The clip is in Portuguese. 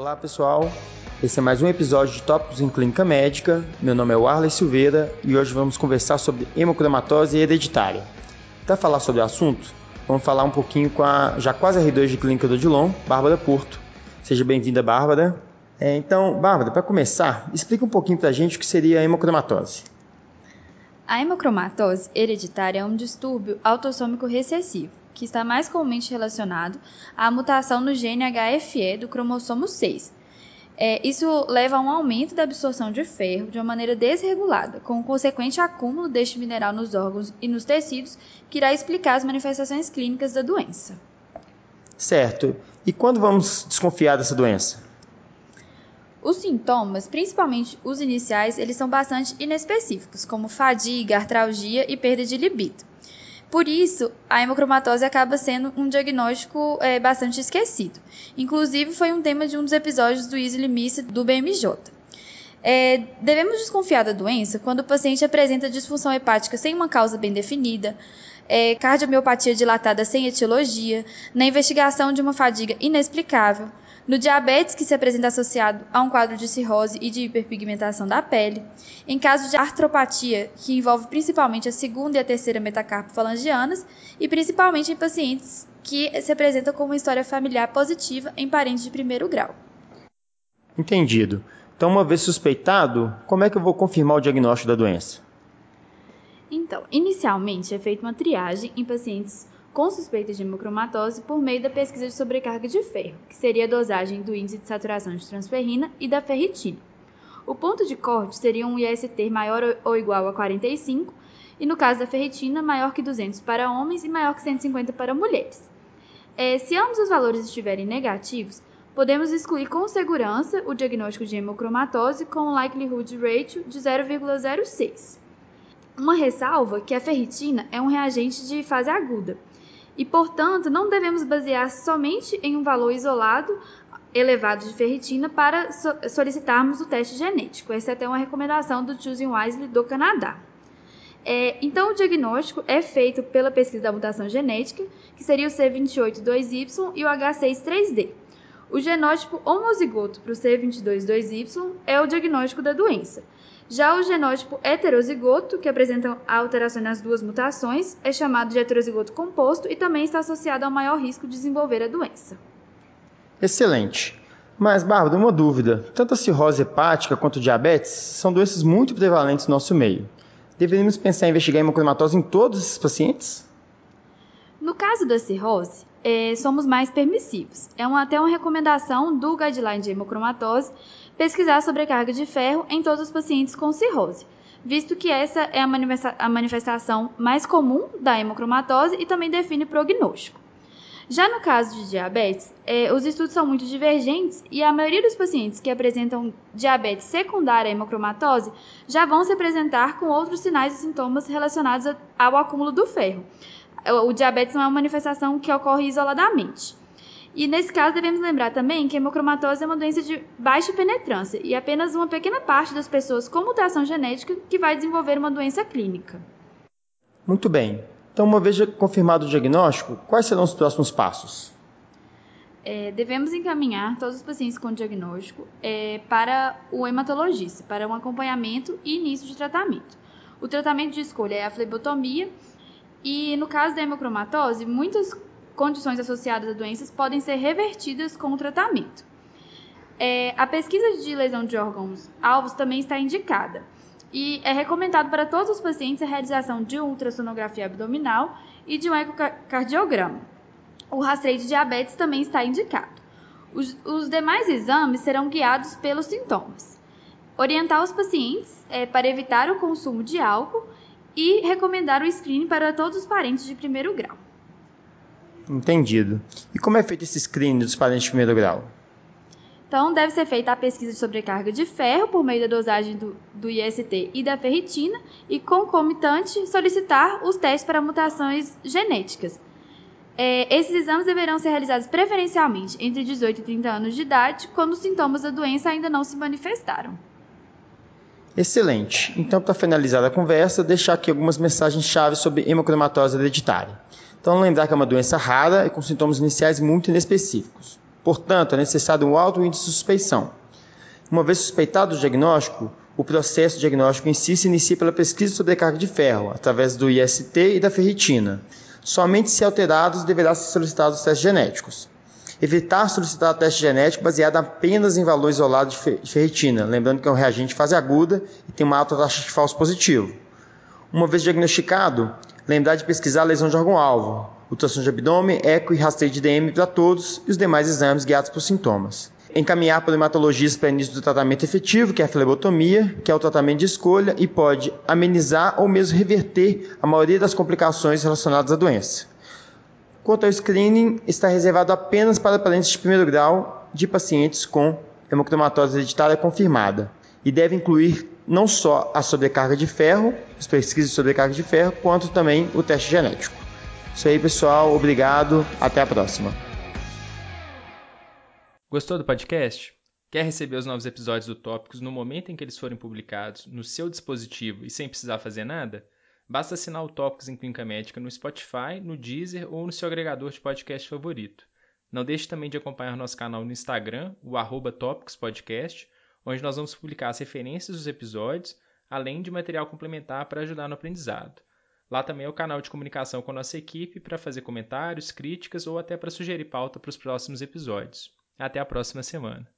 Olá pessoal, esse é mais um episódio de Tópicos em Clínica Médica. Meu nome é Warley Silveira e hoje vamos conversar sobre hemocromatose hereditária. Para falar sobre o assunto, vamos falar um pouquinho com a já quase R2 de Clínica do Odilon, Bárbara Porto. Seja bem-vinda, Bárbara. É, então, Bárbara, para começar, explica um pouquinho para a gente o que seria a hemocromatose. A hemocromatose hereditária é um distúrbio autossômico recessivo que está mais comumente relacionado à mutação no gene HFE do cromossomo 6. É, isso leva a um aumento da absorção de ferro de uma maneira desregulada, com o consequente acúmulo deste mineral nos órgãos e nos tecidos, que irá explicar as manifestações clínicas da doença. Certo. E quando vamos desconfiar dessa doença? Os sintomas, principalmente os iniciais, eles são bastante inespecíficos, como fadiga, artralgia e perda de libido. Por isso, a hemocromatose acaba sendo um diagnóstico é, bastante esquecido. Inclusive, foi um tema de um dos episódios do Easy Miss do BMJ. É, devemos desconfiar da doença quando o paciente apresenta disfunção hepática sem uma causa bem definida, é, cardiomiopatia dilatada sem etiologia, na investigação de uma fadiga inexplicável, no diabetes, que se apresenta associado a um quadro de cirrose e de hiperpigmentação da pele. Em caso de artropatia, que envolve principalmente a segunda e a terceira metacarpofalangianas, e principalmente em pacientes que se apresentam com uma história familiar positiva em parentes de primeiro grau. Entendido. Então, uma vez suspeitado, como é que eu vou confirmar o diagnóstico da doença? Então, inicialmente é feita uma triagem em pacientes com suspeita de hemocromatose por meio da pesquisa de sobrecarga de ferro, que seria a dosagem do índice de saturação de transferrina e da ferritina. O ponto de corte seria um IST maior ou igual a 45 e, no caso da ferritina, maior que 200 para homens e maior que 150 para mulheres. É, se ambos os valores estiverem negativos, podemos excluir com segurança o diagnóstico de hemocromatose com um likelihood ratio de 0,06. Uma ressalva que a ferritina é um reagente de fase aguda, e, portanto, não devemos basear somente em um valor isolado elevado de ferritina para so solicitarmos o teste genético. Essa é até uma recomendação do Choosing Wisely do Canadá. É, então, o diagnóstico é feito pela pesquisa da mutação genética, que seria o C282Y e o H63D. O genótipo homozigoto para o C222Y é o diagnóstico da doença. Já o genótipo heterozigoto, que apresenta alterações nas duas mutações, é chamado de heterozigoto composto e também está associado ao maior risco de desenvolver a doença. Excelente. Mas, Bárbara, uma dúvida. Tanto a cirrose hepática quanto o diabetes são doenças muito prevalentes no nosso meio. Deveríamos pensar em investigar a hemocromatose em todos esses pacientes? No caso da cirrose, é, somos mais permissivos. É uma, até uma recomendação do Guideline de Hemocromatose pesquisar a sobrecarga de ferro em todos os pacientes com cirrose, visto que essa é a manifestação mais comum da hemocromatose e também define prognóstico. Já no caso de diabetes, é, os estudos são muito divergentes e a maioria dos pacientes que apresentam diabetes secundária à hemocromatose já vão se apresentar com outros sinais e sintomas relacionados ao acúmulo do ferro. O diabetes não é uma manifestação que ocorre isoladamente. E nesse caso devemos lembrar também que a hemocromatose é uma doença de baixa penetrância e apenas uma pequena parte das pessoas com mutação genética que vai desenvolver uma doença clínica. Muito bem. Então, uma vez confirmado o diagnóstico, quais serão os próximos passos? É, devemos encaminhar todos os pacientes com diagnóstico é, para o hematologista, para um acompanhamento e início de tratamento. O tratamento de escolha é a flebotomia e, no caso da hemocromatose, muitas condições associadas a doenças podem ser revertidas com o tratamento. É, a pesquisa de lesão de órgãos alvos também está indicada e é recomendado para todos os pacientes a realização de ultrassonografia abdominal e de um ecocardiograma. O rastreio de diabetes também está indicado. Os, os demais exames serão guiados pelos sintomas. Orientar os pacientes é, para evitar o consumo de álcool e recomendar o screening para todos os parentes de primeiro grau. Entendido. E como é feito esse screening dos parentes de primeiro grau? Então, deve ser feita a pesquisa de sobrecarga de ferro por meio da dosagem do, do IST e da ferritina e, concomitante, solicitar os testes para mutações genéticas. É, esses exames deverão ser realizados preferencialmente entre 18 e 30 anos de idade, quando os sintomas da doença ainda não se manifestaram. Excelente. Então, para finalizar a conversa, deixar aqui algumas mensagens-chave sobre hemocromatose hereditária. Então, lembrar que é uma doença rara e com sintomas iniciais muito inespecíficos. Portanto, é necessário um alto índice de suspeição. Uma vez suspeitado o diagnóstico, o processo diagnóstico em si se inicia pela pesquisa sobre carga de ferro, através do IST e da ferritina. Somente se alterados deverá ser solicitados os testes genéticos. Evitar solicitar teste genético baseado apenas em valor isolado de ferritina, lembrando que é um reagente de fase aguda e tem uma alta taxa de falso positivo. Uma vez diagnosticado, lembrar de pesquisar a lesão de órgão-alvo, ultrassom de abdômen, eco e rastreio de DM para todos e os demais exames guiados por sintomas. Encaminhar para o hematologista para início do tratamento efetivo, que é a flebotomia, que é o tratamento de escolha e pode amenizar ou mesmo reverter a maioria das complicações relacionadas à doença. Quanto ao screening, está reservado apenas para parentes de primeiro grau de pacientes com hemocromatose hereditária confirmada e deve incluir não só a sobrecarga de ferro, as pesquisas de sobrecarga de ferro, quanto também o teste genético. Isso aí, pessoal. Obrigado. Até a próxima. Gostou do podcast? Quer receber os novos episódios do Tópicos no momento em que eles forem publicados, no seu dispositivo e sem precisar fazer nada? Basta assinar o Tópicos em Clínica Médica no Spotify, no Deezer ou no seu agregador de podcast favorito. Não deixe também de acompanhar nosso canal no Instagram, o arroba Podcast, onde nós vamos publicar as referências dos episódios, além de material complementar para ajudar no aprendizado. Lá também é o canal de comunicação com a nossa equipe para fazer comentários, críticas ou até para sugerir pauta para os próximos episódios. Até a próxima semana.